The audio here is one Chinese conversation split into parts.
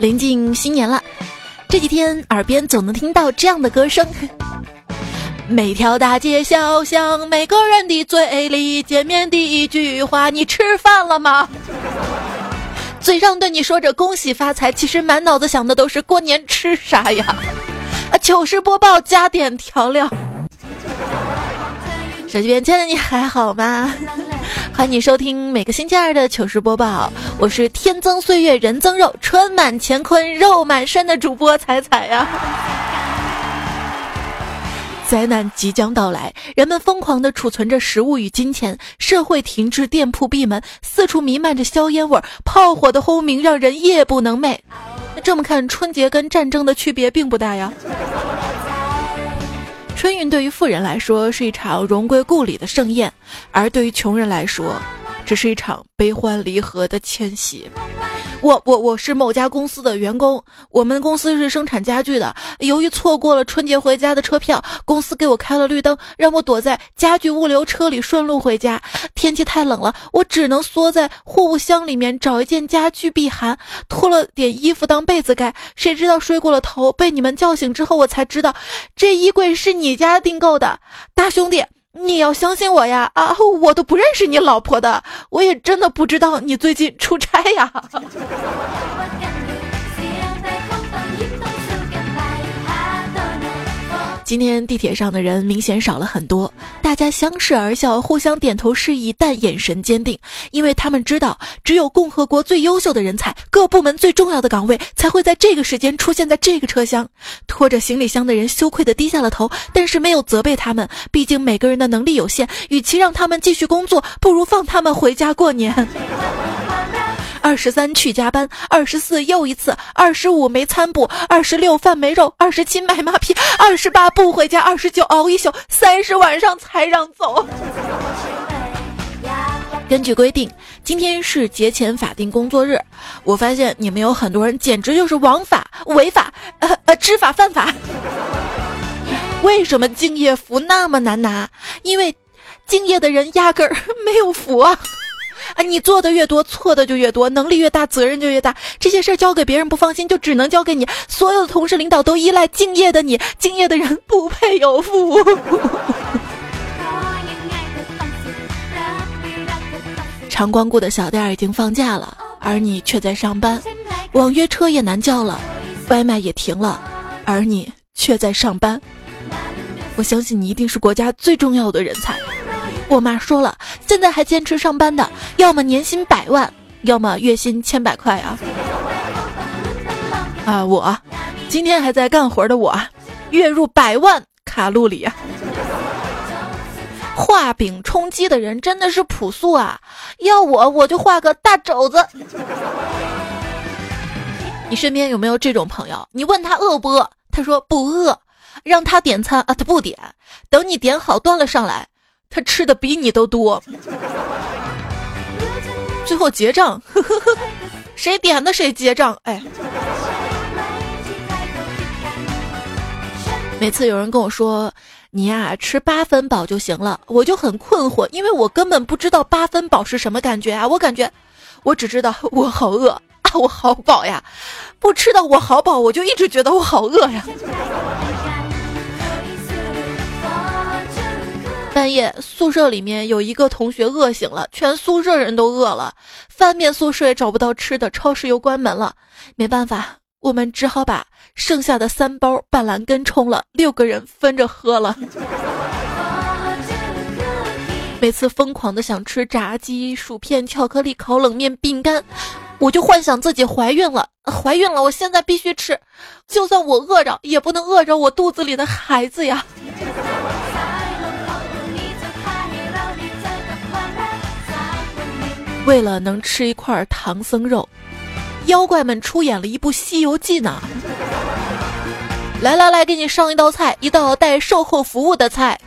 临近新年了，这几天耳边总能听到这样的歌声。每条大街小巷，每个人的嘴里，见面第一句话：“你吃饭了吗？” 嘴上对你说着恭喜发财，其实满脑子想的都是过年吃啥呀？啊，糗事播报加点调料。手机边亲爱的你还好吗？欢迎你收听每个星期二的糗事播报，我是天增岁月人增肉，春满乾坤肉满身的主播彩彩呀。灾难即将到来，人们疯狂地储存着食物与金钱，社会停滞，店铺闭门，四处弥漫着硝烟味儿，炮火的轰鸣让人夜不能寐。那这么看，春节跟战争的区别并不大呀。春运对于富人来说是一场荣归故里的盛宴，而对于穷人来说，这是一场悲欢离合的迁徙。我我我是某家公司的员工，我们公司是生产家具的。由于错过了春节回家的车票，公司给我开了绿灯，让我躲在家具物流车里顺路回家。天气太冷了，我只能缩在货物箱里面找一件家具避寒，脱了点衣服当被子盖。谁知道睡过了头，被你们叫醒之后，我才知道这衣柜是你家订购的，大兄弟。你要相信我呀！啊，我都不认识你老婆的，我也真的不知道你最近出差呀。今天地铁上的人明显少了很多，大家相视而笑，互相点头示意，但眼神坚定，因为他们知道，只有共和国最优秀的人才，各部门最重要的岗位，才会在这个时间出现在这个车厢。拖着行李箱的人羞愧地低下了头，但是没有责备他们，毕竟每个人的能力有限，与其让他们继续工作，不如放他们回家过年。二十三去加班，二十四又一次，二十五没餐补，二十六饭没肉，二十七买马屁，二十八不回家，二十九熬一宿，三十晚上才让走。根据规定，今天是节前法定工作日。我发现你们有很多人简直就是枉法、违法、呃呃知法犯法。为什么敬业福那么难拿？因为敬业的人压根儿没有福啊。啊，你做的越多，错的就越多，能力越大，责任就越大。这些事儿交给别人不放心，就只能交给你。所有的同事、领导都依赖敬业的你，敬业的人不配有福。常光顾的小店已经放假了，而你却在上班。网约车也难叫了，外卖也停了，而你却在上班。我相信你一定是国家最重要的人才。我妈说了，现在还坚持上班的，要么年薪百万，要么月薪千百块啊！啊，我今天还在干活的我，月入百万卡路里啊！画饼充饥的人真的是朴素啊！要我我就画个大肘子。你身边有没有这种朋友？你问他饿不饿，他说不饿，让他点餐啊，他不点，等你点好端了上来。他吃的比你都多，最后结账，呵呵呵谁点的谁结账。哎，每次有人跟我说你呀吃八分饱就行了，我就很困惑，因为我根本不知道八分饱是什么感觉啊！我感觉，我只知道我好饿啊，我好饱呀，不吃的我好饱，我就一直觉得我好饿呀。半夜宿舍里面有一个同学饿醒了，全宿舍人都饿了，翻遍宿舍也找不到吃的，超市又关门了，没办法，我们只好把剩下的三包板蓝根冲了，六个人分着喝了。每次疯狂的想吃炸鸡、薯片、巧克力、烤冷面、饼干，我就幻想自己怀孕了，怀孕了，我现在必须吃，就算我饿着，也不能饿着我肚子里的孩子呀。为了能吃一块唐僧肉，妖怪们出演了一部《西游记》呢。来来来，给你上一道菜，一道带售后服务的菜。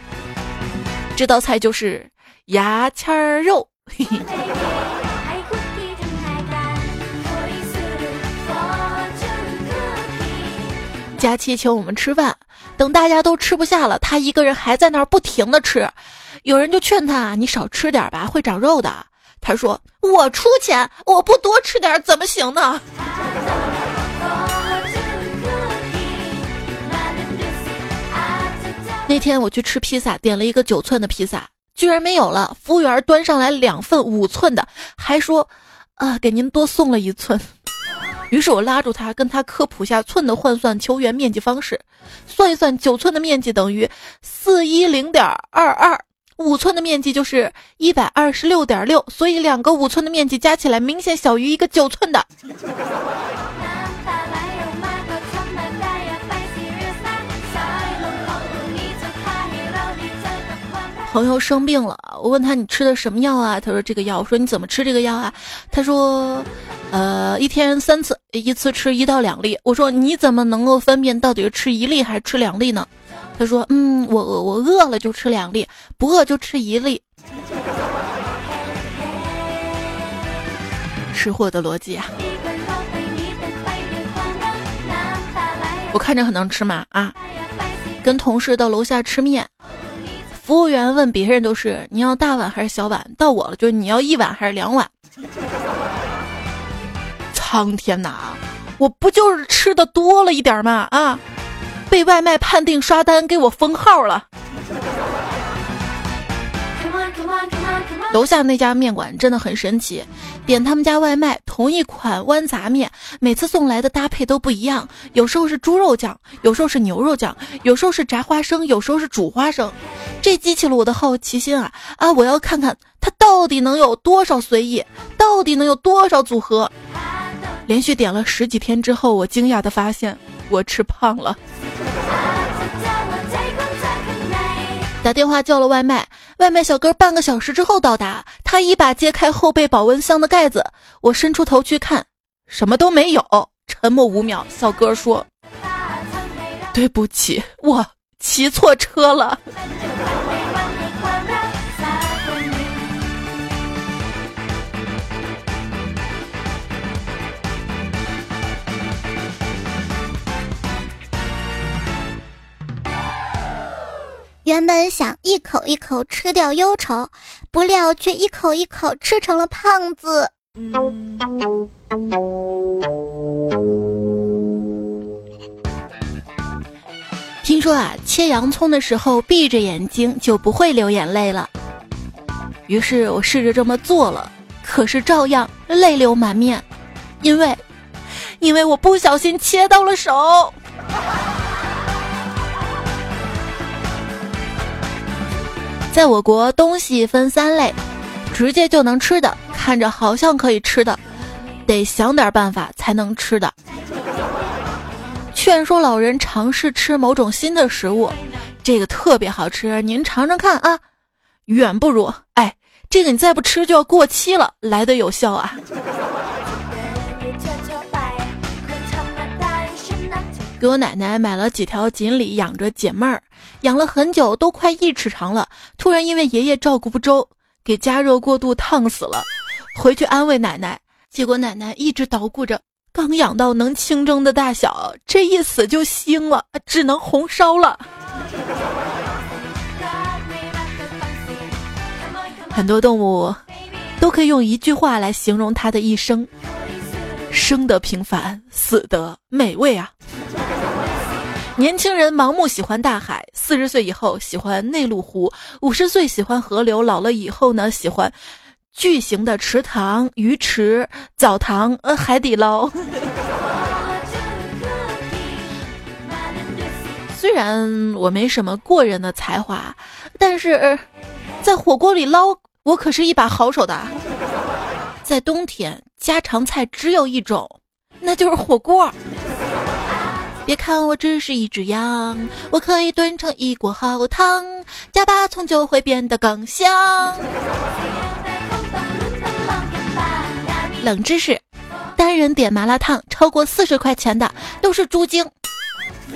这道菜就是牙签肉。佳期请我们吃饭，等大家都吃不下了，他一个人还在那儿不停的吃。有人就劝他：“你少吃点吧，会长肉的。”他说我出钱我不多吃点怎么行呢？那天我去吃披萨点了一个九寸的披萨居然没有了服务员端上来两份五寸的还说啊给您多送了一寸。于是我拉住他跟他科普下寸的换算球员面积方式算一算九寸的面积等于四一零点二二。五寸的面积就是一百二十六点六，所以两个五寸的面积加起来明显小于一个九寸的。朋友生病了，我问他你吃的什么药啊？他说这个药。我说你怎么吃这个药啊？他说，呃，一天三次，一次吃一到两粒。我说你怎么能够分辨到底是吃一粒还是吃两粒呢？他说，嗯，我我饿了就吃两粒，不饿就吃一粒。吃货的逻辑啊！我看着很能吃嘛啊！跟同事到楼下吃面。服务员问别人都是你要大碗还是小碗，到我了就是你要一碗还是两碗。苍天呐，我不就是吃的多了一点吗？啊，被外卖判定刷单，给我封号了。楼下那家面馆真的很神奇，点他们家外卖，同一款豌杂面，每次送来的搭配都不一样，有时候是猪肉酱，有时候是牛肉酱，有时候是炸花生，有时候是煮花生，这激起了我的好奇心啊啊！我要看看它到底能有多少随意，到底能有多少组合。连续点了十几天之后，我惊讶的发现我吃胖了。打电话叫了外卖，外卖小哥半个小时之后到达。他一把揭开后备保温箱的盖子，我伸出头去看，什么都没有。沉默五秒，小哥说：“对不起，我骑错车了。”原本想一口一口吃掉忧愁，不料却一口一口吃成了胖子。听说啊，切洋葱的时候闭着眼睛就不会流眼泪了。于是我试着这么做了，可是照样泪流满面，因为，因为我不小心切到了手。在我国，东西分三类：直接就能吃的，看着好像可以吃的，得想点办法才能吃的。劝说老人尝试吃某种新的食物，这个特别好吃，您尝尝看啊。远不如，哎，这个你再不吃就要过期了，来的有效啊。给我奶奶买了几条锦鲤养着解闷儿，养了很久都快一尺长了，突然因为爷爷照顾不周，给加热过度烫死了。回去安慰奶奶，结果奶奶一直捣鼓着，刚养到能清蒸的大小，这一死就腥了，只能红烧了。很多动物都可以用一句话来形容它的一生：生得平凡，死得美味啊。年轻人盲目喜欢大海，四十岁以后喜欢内陆湖，五十岁喜欢河流，老了以后呢喜欢巨型的池塘、鱼池、澡堂、呃海底捞。虽然我没什么过人的才华，但是在火锅里捞我可是一把好手的。在冬天，家常菜只有一种，那就是火锅。别看我只是一只羊，我可以炖成一锅好汤，加把葱就会变得更香。冷知识：单人点麻辣烫超过四十块钱的都是猪精。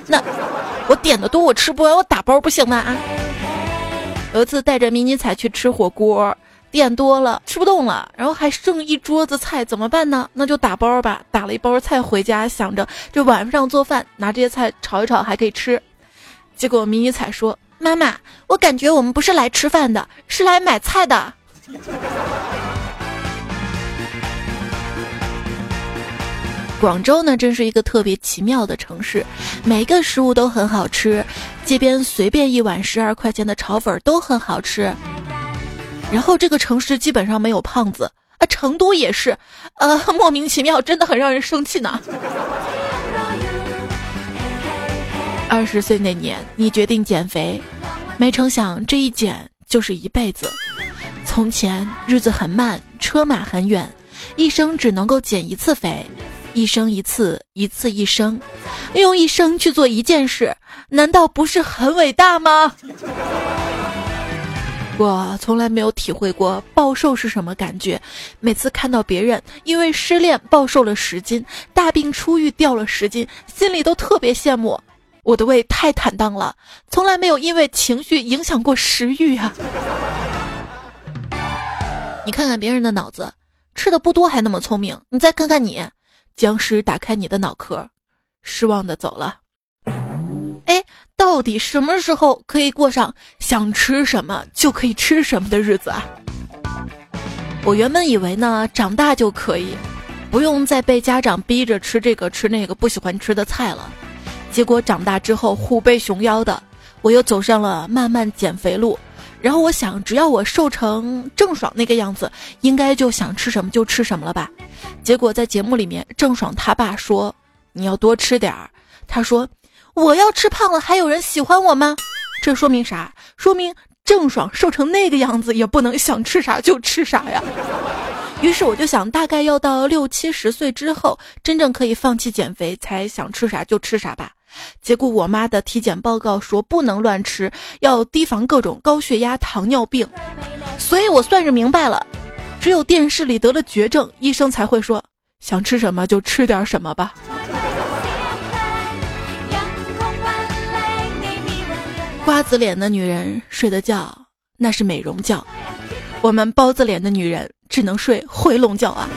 那我点的多，我吃不完，我打包不行吗？啊！有一次带着迷你彩去吃火锅。点多了吃不动了，然后还剩一桌子菜，怎么办呢？那就打包吧。打了一包菜回家，想着这晚上做饭，拿这些菜炒一炒还可以吃。结果迷你彩说：“妈妈，我感觉我们不是来吃饭的，是来买菜的。” 广州呢，真是一个特别奇妙的城市，每个食物都很好吃，街边随便一碗十二块钱的炒粉都很好吃。然后这个城市基本上没有胖子啊，成都也是，呃，莫名其妙，真的很让人生气呢。二十岁那年，你决定减肥，没成想这一减就是一辈子。从前日子很慢，车马很远，一生只能够减一次肥。一生一次，一次一生，用一生去做一件事，难道不是很伟大吗？我从来没有体会过暴瘦是什么感觉，每次看到别人因为失恋暴瘦了十斤，大病初愈掉了十斤，心里都特别羡慕。我的胃太坦荡了，从来没有因为情绪影响过食欲啊！你看看别人的脑子，吃的不多还那么聪明，你再看看你。僵尸打开你的脑壳，失望的走了。哎，到底什么时候可以过上想吃什么就可以吃什么的日子啊？我原本以为呢，长大就可以，不用再被家长逼着吃这个吃那个不喜欢吃的菜了。结果长大之后虎背熊腰的，我又走上了慢慢减肥路。然后我想，只要我瘦成郑爽那个样子，应该就想吃什么就吃什么了吧。结果在节目里面，郑爽他爸说：“你要多吃点儿。”他说：“我要吃胖了，还有人喜欢我吗？”这说明啥？说明郑爽瘦成那个样子也不能想吃啥就吃啥呀。于是我就想，大概要到六七十岁之后，真正可以放弃减肥，才想吃啥就吃啥吧。结果我妈的体检报告说不能乱吃，要提防各种高血压、糖尿病。所以我算是明白了，只有电视里得了绝症，医生才会说想吃什么就吃点什么吧。瓜子脸的女人睡的觉那是美容觉，我们包子脸的女人只能睡回笼觉啊。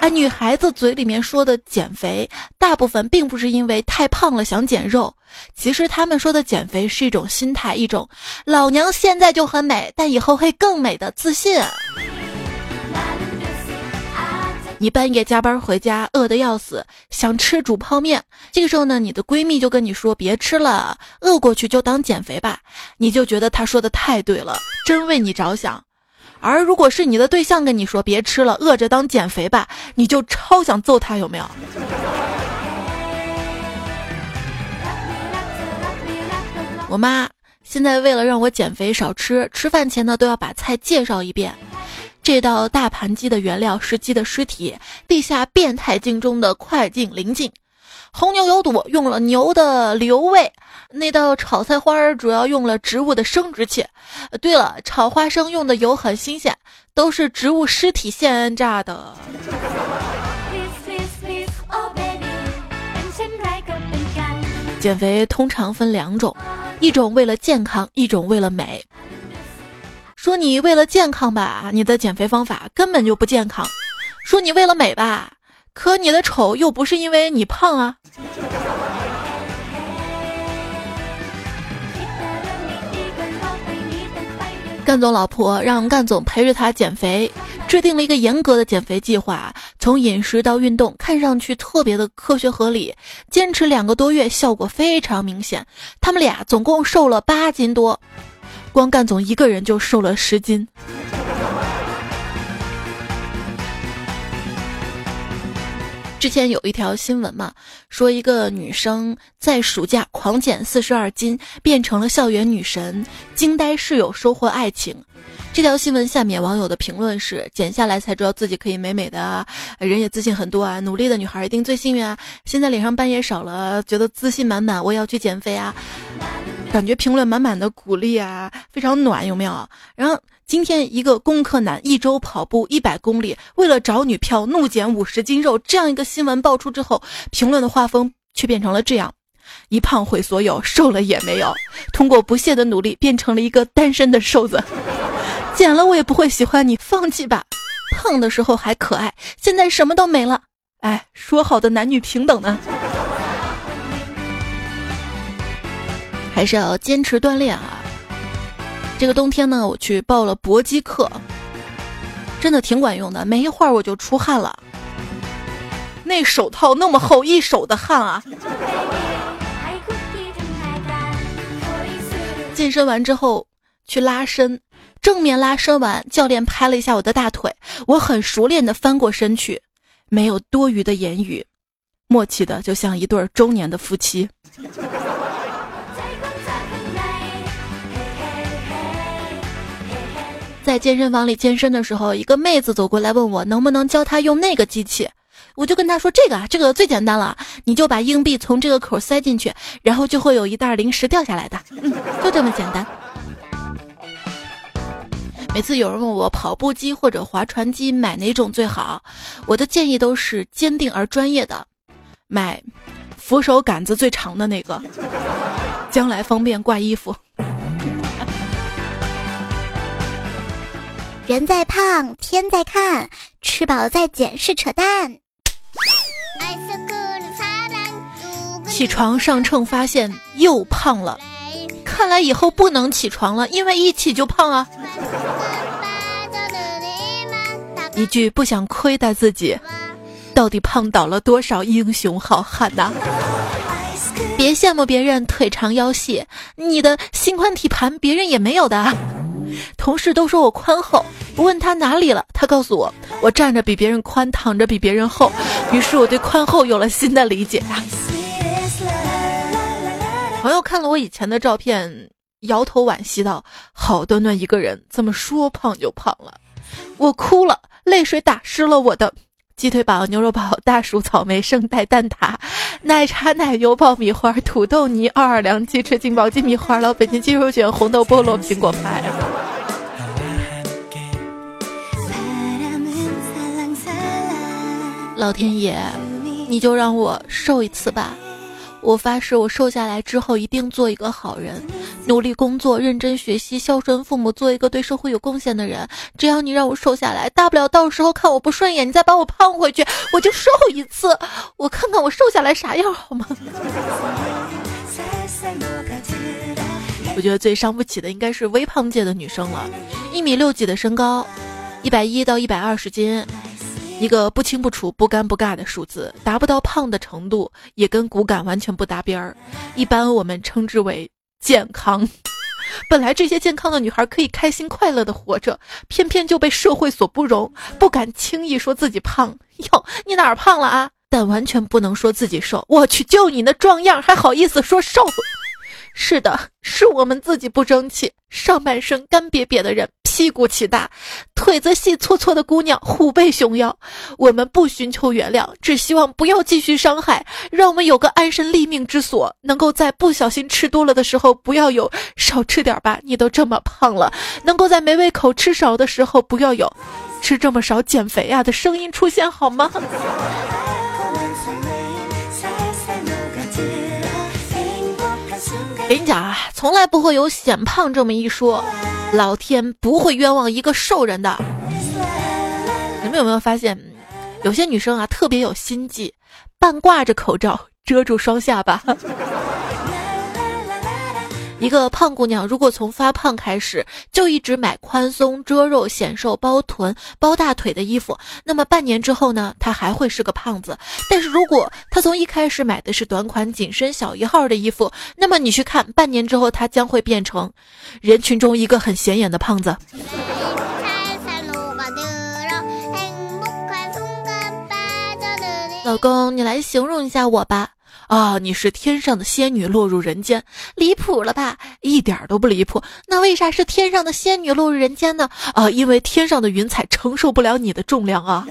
哎，女孩子嘴里面说的减肥，大部分并不是因为太胖了想减肉，其实他们说的减肥是一种心态，一种老娘现在就很美，但以后会更美的自信。你半夜加班回家，饿得要死，想吃煮泡面，这个时候呢，你的闺蜜就跟你说别吃了，饿过去就当减肥吧，你就觉得她说的太对了，真为你着想。而如果是你的对象跟你说别吃了，饿着当减肥吧，你就超想揍他，有没有？我妈现在为了让我减肥少吃，吃饭前呢都要把菜介绍一遍。这道大盘鸡的原料是鸡的尸体，地下变态镜中的快进临近。红牛有肚，用了牛的瘤胃。那道炒菜花儿主要用了植物的生殖器。对了，炒花生用的油很新鲜，都是植物尸体现榨的。减肥通常分两种，一种为了健康，一种为了美。说你为了健康吧，你的减肥方法根本就不健康；说你为了美吧。可你的丑又不是因为你胖啊！干总老婆让干总陪着他减肥，制定了一个严格的减肥计划，从饮食到运动，看上去特别的科学合理。坚持两个多月，效果非常明显。他们俩总共瘦了八斤多，光干总一个人就瘦了十斤。之前有一条新闻嘛，说一个女生在暑假狂减四十二斤，变成了校园女神，惊呆室友，收获爱情。这条新闻下面网友的评论是：减下来才知道自己可以美美的啊，人也自信很多啊，努力的女孩一定最幸运啊。现在脸上斑也少了，觉得自信满满，我也要去减肥啊。感觉评论满满的鼓励啊，非常暖，有没有？然后今天一个工科男一周跑步一百公里，为了找女票怒减五十斤肉，这样一个新闻爆出之后，评论的画风却变成了这样：一胖毁所有，瘦了也没有，通过不懈的努力变成了一个单身的瘦子，减了我也不会喜欢你，放弃吧。胖的时候还可爱，现在什么都没了，哎，说好的男女平等呢？还是要坚持锻炼啊！这个冬天呢，我去报了搏击课，真的挺管用的，没一会儿我就出汗了。那手套那么厚，一手的汗啊！健身完之后去拉伸，正面拉伸完，教练拍了一下我的大腿，我很熟练的翻过身去，没有多余的言语，默契的就像一对中年的夫妻。在健身房里健身的时候，一个妹子走过来问我能不能教她用那个机器，我就跟她说这个啊，这个最简单了，你就把硬币从这个口塞进去，然后就会有一袋零食掉下来的，就这么简单。每次有人问我跑步机或者划船机买哪种最好，我的建议都是坚定而专业的，买扶手杆子最长的那个，将来方便挂衣服。人在胖，天在看，吃饱再减是扯淡。起床上秤发现又胖了，看来以后不能起床了，因为一起就胖啊。一句不想亏待自己，到底胖倒了多少英雄好汉呐？别羡慕别人腿长腰细，你的心宽体盘别人也没有的。同事都说我宽厚，我问他哪里了，他告诉我我站着比别人宽，躺着比别人厚。于是我对宽厚有了新的理解。朋友看了我以前的照片，摇头惋惜道：“好端端一个人，怎么说胖就胖了？”我哭了，泪水打湿了我的。鸡腿堡、牛肉堡、大薯、草莓、圣代、蛋挞、奶茶、奶油、爆米花、土豆泥、奥尔良鸡翅、劲爆鸡米花、老北京鸡肉卷、红豆菠萝、苹果派。老天爷，你就让我瘦一次吧！我发誓，我瘦下来之后一定做一个好人，努力工作，认真学习，孝顺父母，做一个对社会有贡献的人。只要你让我瘦下来，大不了到时候看我不顺眼，你再把我胖回去，我就瘦一次，我看看我瘦下来啥样，好吗？我觉得最伤不起的应该是微胖界的女生了，一米六几的身高，一百一到一百二十斤。一个不清不楚、不尴不尬的数字，达不到胖的程度，也跟骨感完全不搭边儿。一般我们称之为健康。本来这些健康的女孩可以开心快乐的活着，偏偏就被社会所不容，不敢轻易说自己胖。哟，你哪儿胖了啊？但完全不能说自己瘦。我去，就你那壮样，还好意思说瘦？是的，是我们自己不争气，上半身干瘪瘪的人，屁股起大，腿子细搓搓的姑娘，虎背熊腰。我们不寻求原谅，只希望不要继续伤害，让我们有个安身立命之所，能够在不小心吃多了的时候，不要有少吃点吧，你都这么胖了；能够在没胃口吃少的时候，不要有吃这么少减肥呀的声音出现，好吗？给你讲啊，从来不会有显胖这么一说，老天不会冤枉一个瘦人的。你们有没有发现，有些女生啊特别有心计，半挂着口罩遮住双下巴。一个胖姑娘，如果从发胖开始就一直买宽松、遮肉、显瘦、包臀、包大腿的衣服，那么半年之后呢，她还会是个胖子。但是如果她从一开始买的是短款、紧身、小一号的衣服，那么你去看，半年之后她将会变成人群中一个很显眼的胖子。老公，你来形容一下我吧。啊！你是天上的仙女落入人间，离谱了吧？一点都不离谱。那为啥是天上的仙女落入人间呢？啊，因为天上的云彩承受不了你的重量啊！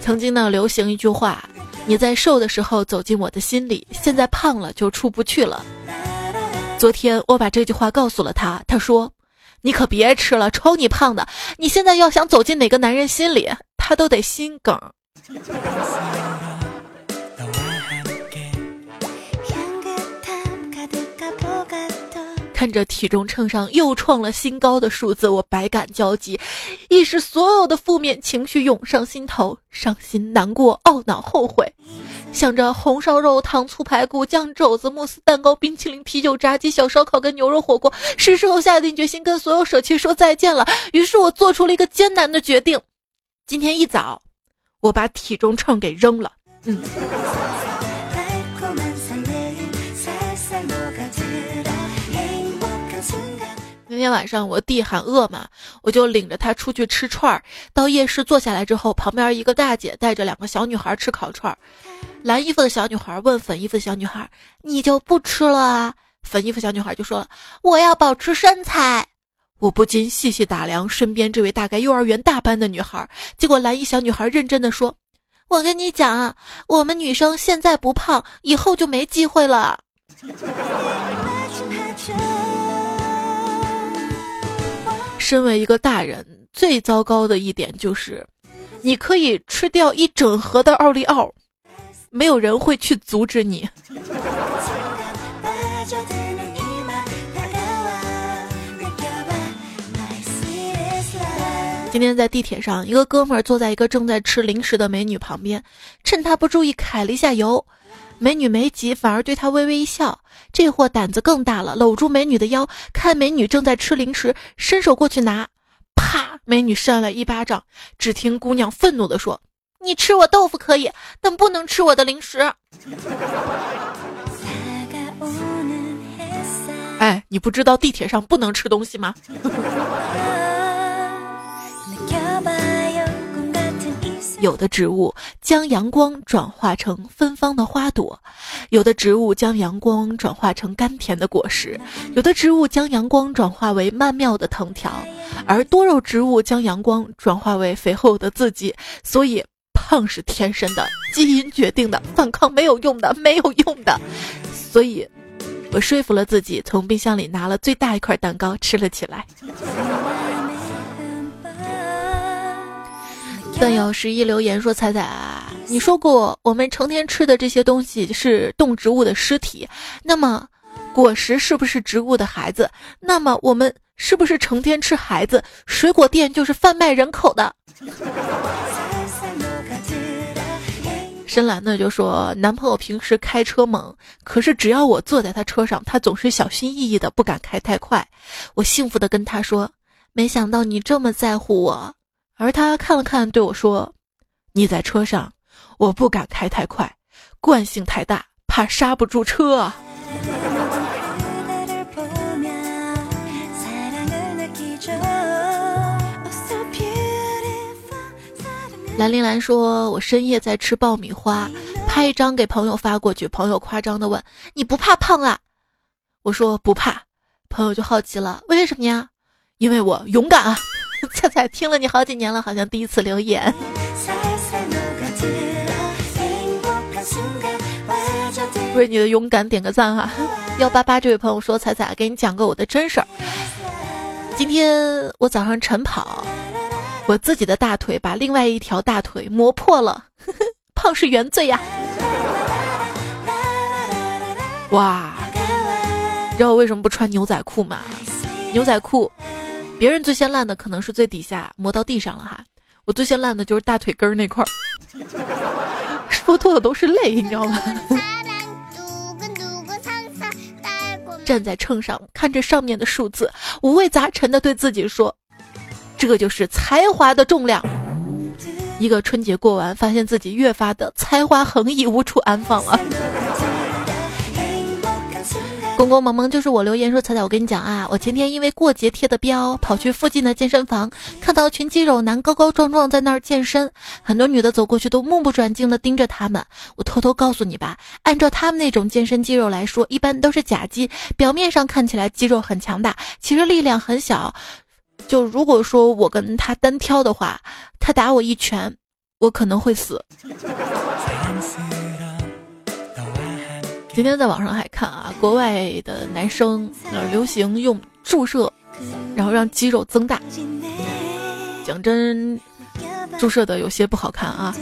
曾经呢，流行一句话：你在瘦的时候走进我的心里，现在胖了就出不去了。昨天我把这句话告诉了他，他说：“你可别吃了，瞅你胖的，你现在要想走进哪个男人心里。”他都得心梗。看着体重秤上又创了新高的数字，我百感交集，一时所有的负面情绪涌上心头，伤心、难过、懊恼、后悔。想着红烧肉、糖醋排骨、酱肘子、慕斯蛋糕、冰淇淋、啤酒、炸鸡、小烧烤跟牛肉火锅，是时候下定决心跟所有舍弃说再见了。于是我做出了一个艰难的决定。今天一早，我把体重秤给扔了。嗯。那天晚上我弟喊饿嘛，我就领着他出去吃串儿。到夜市坐下来之后，旁边一个大姐带着两个小女孩吃烤串儿。蓝衣服的小女孩问粉衣服的小女孩：“你就不吃了啊？”粉衣服小女孩就说：“我要保持身材。”我不禁细细打量身边这位大概幼儿园大班的女孩，结果蓝衣小女孩认真的说：“我跟你讲啊，我们女生现在不胖，以后就没机会了。”身为一个大人，最糟糕的一点就是，你可以吃掉一整盒的奥利奥，没有人会去阻止你。今天在地铁上，一个哥们儿坐在一个正在吃零食的美女旁边，趁她不注意揩了一下油。美女没急，反而对他微微一笑。这货胆子更大了，搂住美女的腰，看美女正在吃零食，伸手过去拿，啪！美女扇了一巴掌。只听姑娘愤怒地说：“你吃我豆腐可以，但不能吃我的零食。”哎，你不知道地铁上不能吃东西吗？有的植物将阳光转化成芬芳的花朵，有的植物将阳光转化成甘甜的果实，有的植物将阳光转化为曼妙的藤条，而多肉植物将阳光转化为肥厚的自己。所以，胖是天生的，基因决定的，反抗没有用的，没有用的。所以，我说服了自己，从冰箱里拿了最大一块蛋糕吃了起来。段友十一留言说：“彩彩啊，你说过我们成天吃的这些东西是动植物的尸体，那么果实是不是植物的孩子？那么我们是不是成天吃孩子？水果店就是贩卖人口的。”深蓝呢就说：“男朋友平时开车猛，可是只要我坐在他车上，他总是小心翼翼的，不敢开太快。我幸福的跟他说：没想到你这么在乎我。”而他看了看，对我说：“你在车上，我不敢开太快，惯性太大，怕刹不住车啊。”兰陵兰说：“我深夜在吃爆米花，拍一张给朋友发过去，朋友夸张的问：你不怕胖啊？我说不怕，朋友就好奇了：为什么呀？因为我勇敢啊。” 菜菜听了你好几年了，好像第一次留言。为你的勇敢点个赞哈！幺八八这位朋友说：“彩彩，给你讲个我的真事儿。今天我早上晨跑，我自己的大腿把另外一条大腿磨破了，胖是原罪呀！哇，你知道我为什么不穿牛仔裤吗？牛仔裤。”别人最先烂的可能是最底下磨到地上了哈，我最先烂的就是大腿根儿那块儿，说多了都是泪，你知道吗？站在秤上看着上面的数字，五味杂陈的对自己说：“这就是才华的重量。”一个春节过完，发现自己越发的才华横溢，无处安放了。公公萌萌就是我留言说彩彩，我跟你讲啊，我前天因为过节贴的标，跑去附近的健身房，看到群肌肉男高高壮壮在那儿健身，很多女的走过去都目不转睛的盯着他们。我偷偷告诉你吧，按照他们那种健身肌肉来说，一般都是假肌，表面上看起来肌肉很强大，其实力量很小。就如果说我跟他单挑的话，他打我一拳，我可能会死。今天在网上还看啊，国外的男生呃流行用注射，然后让肌肉增大。讲真，注射的有些不好看啊。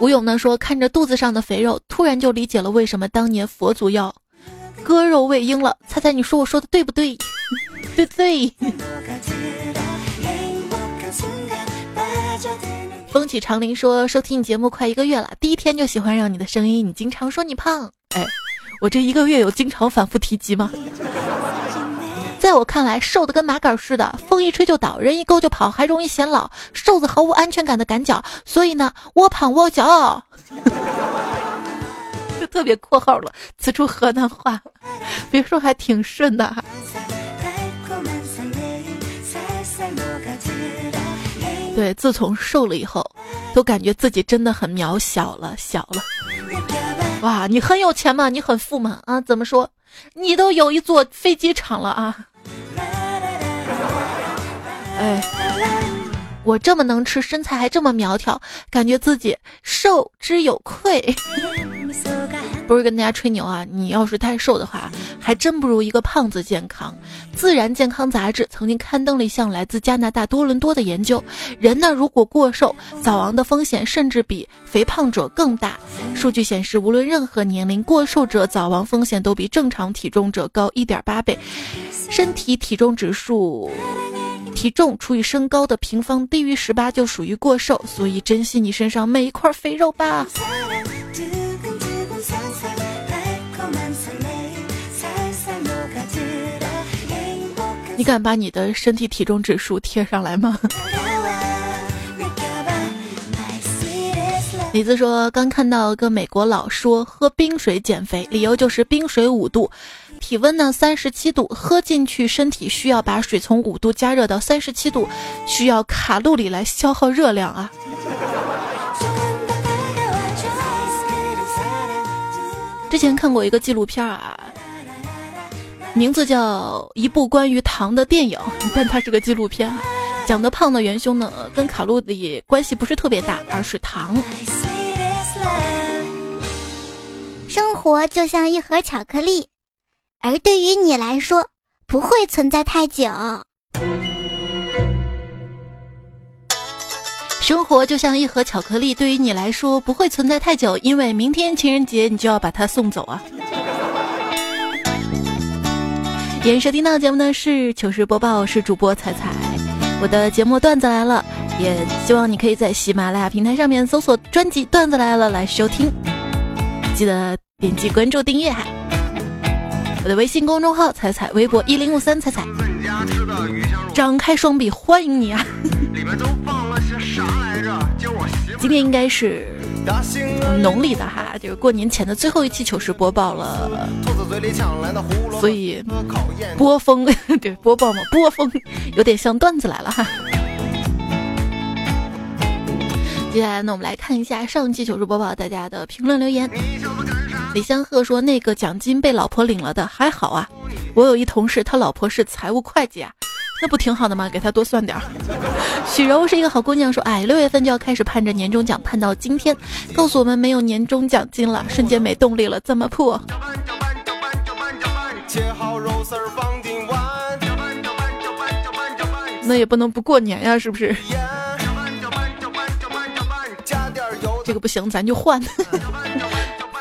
吴勇呢说，看着肚子上的肥肉，突然就理解了为什么当年佛祖要割肉喂鹰了。猜猜你说我说的对不对？对对。风起长林说，收听你节目快一个月了，第一天就喜欢上你的声音。你经常说你胖，哎，我这一个月有经常反复提及吗？在我看来，瘦的跟麻杆似的，风一吹就倒，人一勾就跑，还容易显老。瘦子毫无安全感的赶脚，所以呢，我胖我骄傲。就特别括号了，此处河南话，别说还挺顺的。对，自从瘦了以后，都感觉自己真的很渺小了，小了。哇，你很有钱吗？你很富吗？啊，怎么说？你都有一座飞机场了啊！哎，我这么能吃，身材还这么苗条，感觉自己受之有愧。不是跟大家吹牛啊，你要是太瘦的话，还真不如一个胖子健康。自然健康杂志曾经刊登了一项来自加拿大多伦多的研究，人呢如果过瘦，早亡的风险甚至比肥胖者更大。数据显示，无论任何年龄，过瘦者早亡风险都比正常体重者高一点八倍。身体体重指数，体重除以身高的平方低于十八就属于过瘦，所以珍惜你身上每一块肥肉吧。你敢把你的身体体重指数贴上来吗？李子说，刚看到个美国佬说喝冰水减肥，理由就是冰水五度，体温呢三十七度，喝进去身体需要把水从五度加热到三十七度，需要卡路里来消耗热量啊。之前看过一个纪录片啊。名字叫一部关于糖的电影，但它是个纪录片，讲的胖的元凶呢，跟卡路里关系不是特别大，而是糖。生活就像一盒巧克力，而对于你来说，不会存在太久。生活就像一盒巧克力，对于你来说不会存在太久，因为明天情人节你就要把它送走啊。今天收听到的节目呢是糗事播报，是主播彩彩。我的节目段子来了，也希望你可以在喜马拉雅平台上面搜索专辑《段子来了》来收听，记得点击关注订阅哈。我的微信公众号彩彩，微博一零五三彩彩，张开双臂欢迎你啊！今天应该是农历的哈，就是过年前的最后一期糗事播报了。所以波峰 对播报嘛，波峰有点像段子来了哈。接下来呢，我们来看一下上期糗事播报大家的评论留言。李香鹤说：“那个奖金被老婆领了的还好啊，我有一同事，他老婆是财务会计啊，那不挺好的吗？给他多算点儿。”许柔是一个好姑娘，说：“哎，六月份就要开始盼着年终奖，盼到今天，告诉我们没有年终奖金了，瞬间没动力了，怎么破？” 那也不能不过年呀，是不是？这个不行，咱就换。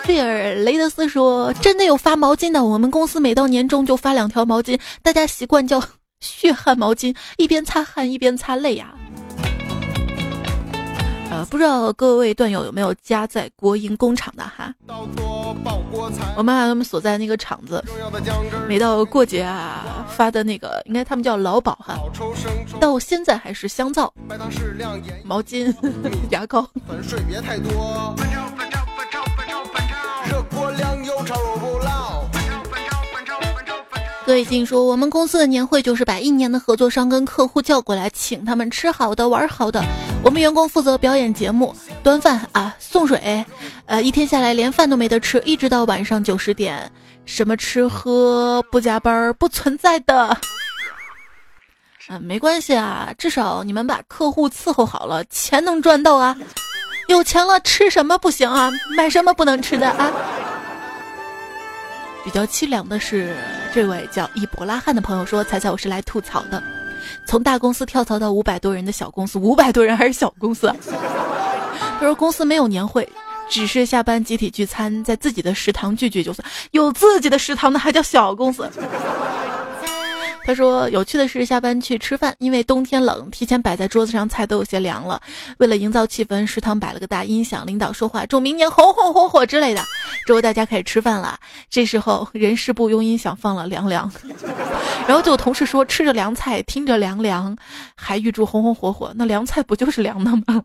贝尔雷德斯说：“真的有发毛巾的，我们公司每到年终就发两条毛巾，大家习惯叫 血汗毛巾，一边擦汗一边擦泪呀。”呃，不知道各位段友有没有家在国营工厂的哈？我妈他们所在那个厂子，每到过节啊发的那个，应该他们叫劳保哈，到现在还是香皂、毛巾、牙膏。各位静说，我们公司的年会就是把一年的合作商跟客户叫过来，请他们吃好的、玩好的。我们员工负责表演节目、端饭啊、送水，呃，一天下来连饭都没得吃，一直到晚上九十点，什么吃喝不加班不存在的。嗯，没关系啊，至少你们把客户伺候好了，钱能赚到啊。有钱了吃什么不行啊？买什么不能吃的啊？比较凄凉的是，这位叫伊博拉汉的朋友说：“猜猜，我是来吐槽的，从大公司跳槽到五百多人的小公司，五百多人还是小公司，他说公司没有年会，只是下班集体聚餐，在自己的食堂聚聚就算。有自己的食堂那还叫小公司。他说：“有趣的是，下班去吃饭，因为冬天冷，提前摆在桌子上菜都有些凉了。为了营造气氛，食堂摆了个大音响，领导说话，祝明年红红火火之类的。之后大家开始吃饭了，这时候人事部用音响放了凉凉，然后就同事说吃着凉菜，听着凉凉，还预祝红红火火。那凉菜不就是凉的吗？”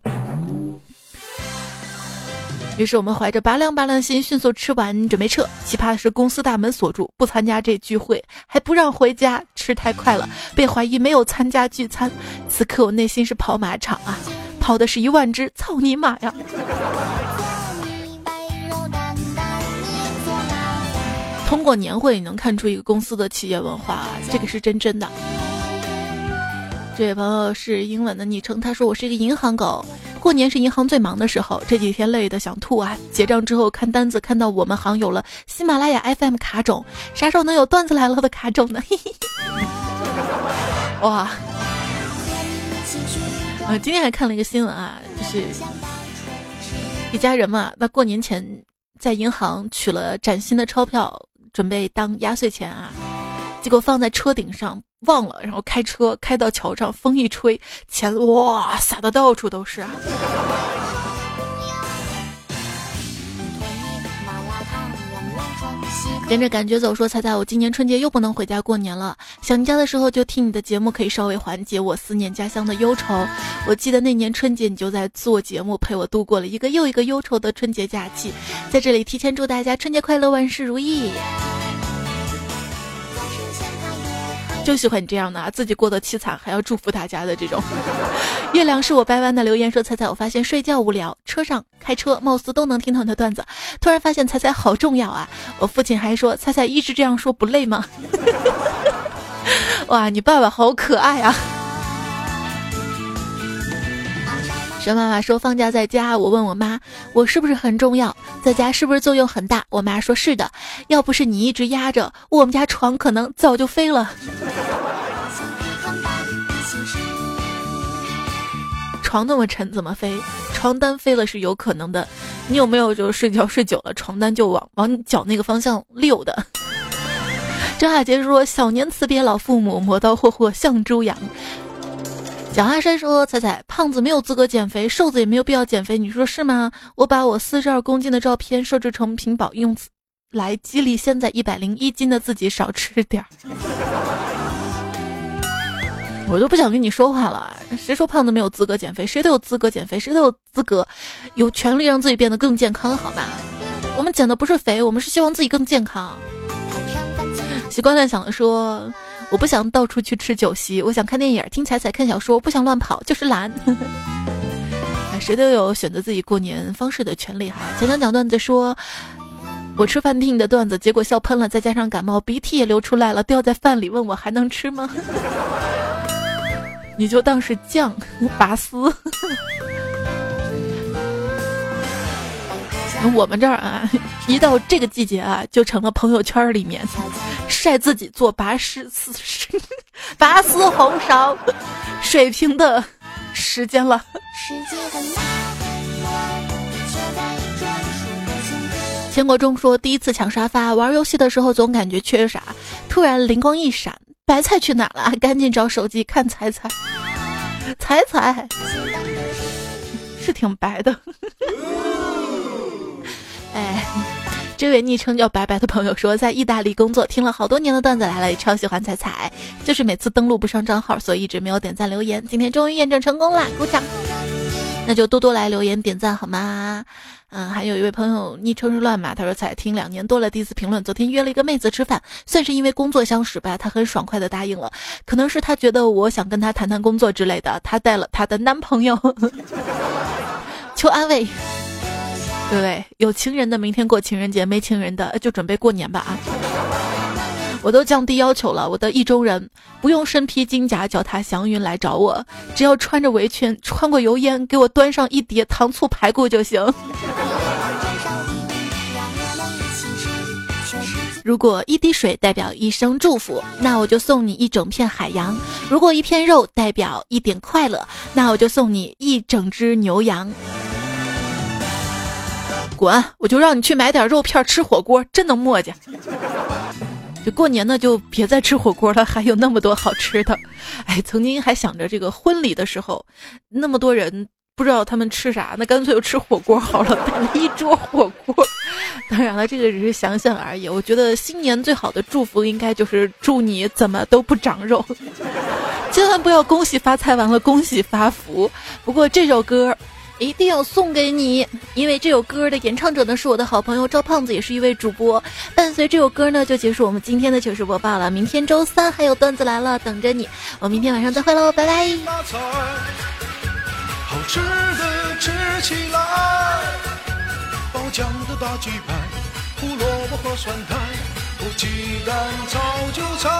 于是我们怀着拔凉拔凉的心迅速吃完，准备撤。奇葩的是，公司大门锁住，不参加这聚会，还不让回家，吃太快了，被怀疑没有参加聚餐。此刻我内心是跑马场啊，跑的是一万只操你妈呀！通过年会你能看出一个公司的企业文化，这个是真真的。这位朋友是英文的昵称，他说我是一个银行狗，过年是银行最忙的时候，这几天累得想吐啊！结账之后看单子，看到我们行有了喜马拉雅 FM 卡种，啥时候能有段子来了的卡种呢？嘿嘿哇！呃，今天还看了一个新闻啊，就是一家人嘛，那过年前在银行取了崭新的钞票，准备当压岁钱啊，结果放在车顶上。忘了，然后开车开到桥上，风一吹，钱哇撒的到处都是啊！跟着感觉走，说猜猜，我今年春节又不能回家过年了。想家的时候就听你的节目，可以稍微缓解我思念家乡的忧愁。我记得那年春节你就在做节目，陪我度过了一个又一个忧愁的春节假期。在这里提前祝大家春节快乐，万事如意。就喜欢你这样的啊，自己过得凄惨还要祝福大家的这种。月亮是我掰弯的留言说：“彩彩，我发现睡觉无聊，车上开车貌似都能听到你的段子。突然发现彩彩好重要啊！我父亲还说彩彩一直这样说不累吗？哇，你爸爸好可爱啊！”沈妈妈说放假在家，我问我妈，我是不是很重要？在家是不是作用很大？我妈说是的，要不是你一直压着，我们家床可能早就飞了。床那么沉，怎么飞？床单飞了是有可能的。你有没有就睡觉睡久了，床单就往往脚那个方向溜的？张海杰说：小年辞别老父母，磨刀霍霍向猪羊。蒋阿山说：“彩彩，胖子没有资格减肥，瘦子也没有必要减肥，你说是吗？我把我四十二公斤的照片设置成屏保，用来激励现在一百零一斤的自己少吃点儿。我都不想跟你说话了。谁说胖子没有资格减肥？谁都有资格减肥，谁都有资格，有权利让自己变得更健康，好吧？我们减的不是肥，我们是希望自己更健康。”习惯在想的说。我不想到处去吃酒席，我想看电影、听彩彩、看小说，不想乱跑，就是懒。谁都有选择自己过年方式的权利哈。前两讲段子说，我吃饭听你的段子，结果笑喷了，再加上感冒，鼻涕也流出来了，掉在饭里，问我还能吃吗？你就当是酱 拔丝。我们这儿啊，一到这个季节啊，就成了朋友圈里面晒自己做拔丝丝 拔丝红烧水平的时间了。钱国忠说，第一次抢沙发玩游戏的时候，总感觉缺啥，突然灵光一闪，白菜去哪了？赶紧找手机看彩彩，彩彩 是挺白的。哎，这位昵称叫白白的朋友说，在意大利工作，听了好多年的段子来了，也超喜欢彩彩，就是每次登录不上账号，所以一直没有点赞留言。今天终于验证成功啦，鼓掌！那就多多来留言点赞好吗？嗯，还有一位朋友昵称是乱码，他说彩听两年多了，第一次评论。昨天约了一个妹子吃饭，算是因为工作相识吧，他很爽快的答应了，可能是他觉得我想跟她谈谈工作之类的，她带了她的男朋友，求安慰。对不对？有情人的明天过情人节，没情人的就准备过年吧啊！我都降低要求了，我的意中人不用身披金甲，脚踏祥云来找我，只要穿着围裙，穿过油烟，给我端上一碟糖醋排骨就行。如果一滴水代表一生祝福，那我就送你一整片海洋；如果一片肉代表一点快乐，那我就送你一整只牛羊。滚！我就让你去买点肉片吃火锅，真能磨叽。就过年呢，就别再吃火锅了，还有那么多好吃的。哎，曾经还想着这个婚礼的时候，那么多人不知道他们吃啥，那干脆就吃火锅好了，摆了一桌火锅。当然了，这个只是想想而已。我觉得新年最好的祝福应该就是祝你怎么都不长肉，千万不要恭喜发财完了恭喜发福。不过这首歌。一定要送给你，因为这首歌的演唱者呢是我的好朋友赵胖子，也是一位主播。伴随这首歌呢，就结束我们今天的糗事播报了。明天周三还有段子来了，等着你。我明天晚上再会喽，拜拜。好吃的吃起来，爆浆的大鸡排，胡萝卜和酸菜，不鸡蛋炒韭菜。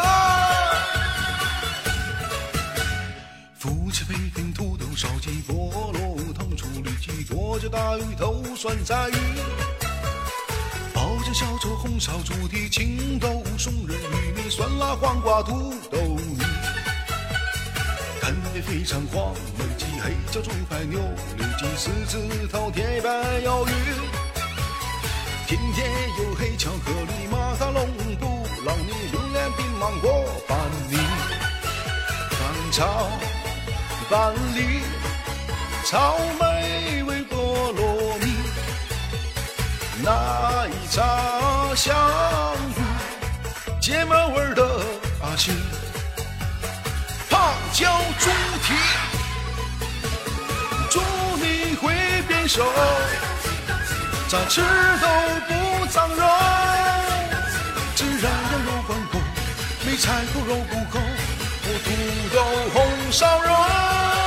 大鱼头酸菜鱼，爆浆小丑红烧猪蹄青豆松仁玉米酸辣黄瓜土豆泥，干煸肥肠黄焖鸡黑椒猪排牛里脊狮子头铁板鱿鱼，甜甜又黑巧克力马卡龙布朗尼榴莲冰芒果板栗，糖炒。板栗草莓菠萝蜜，奶茶香芋，芥末味的阿信，胖椒猪蹄，祝你会变瘦，咋吃都不长肉，孜然羊肉管够，梅菜扣肉不够。土豆红烧肉。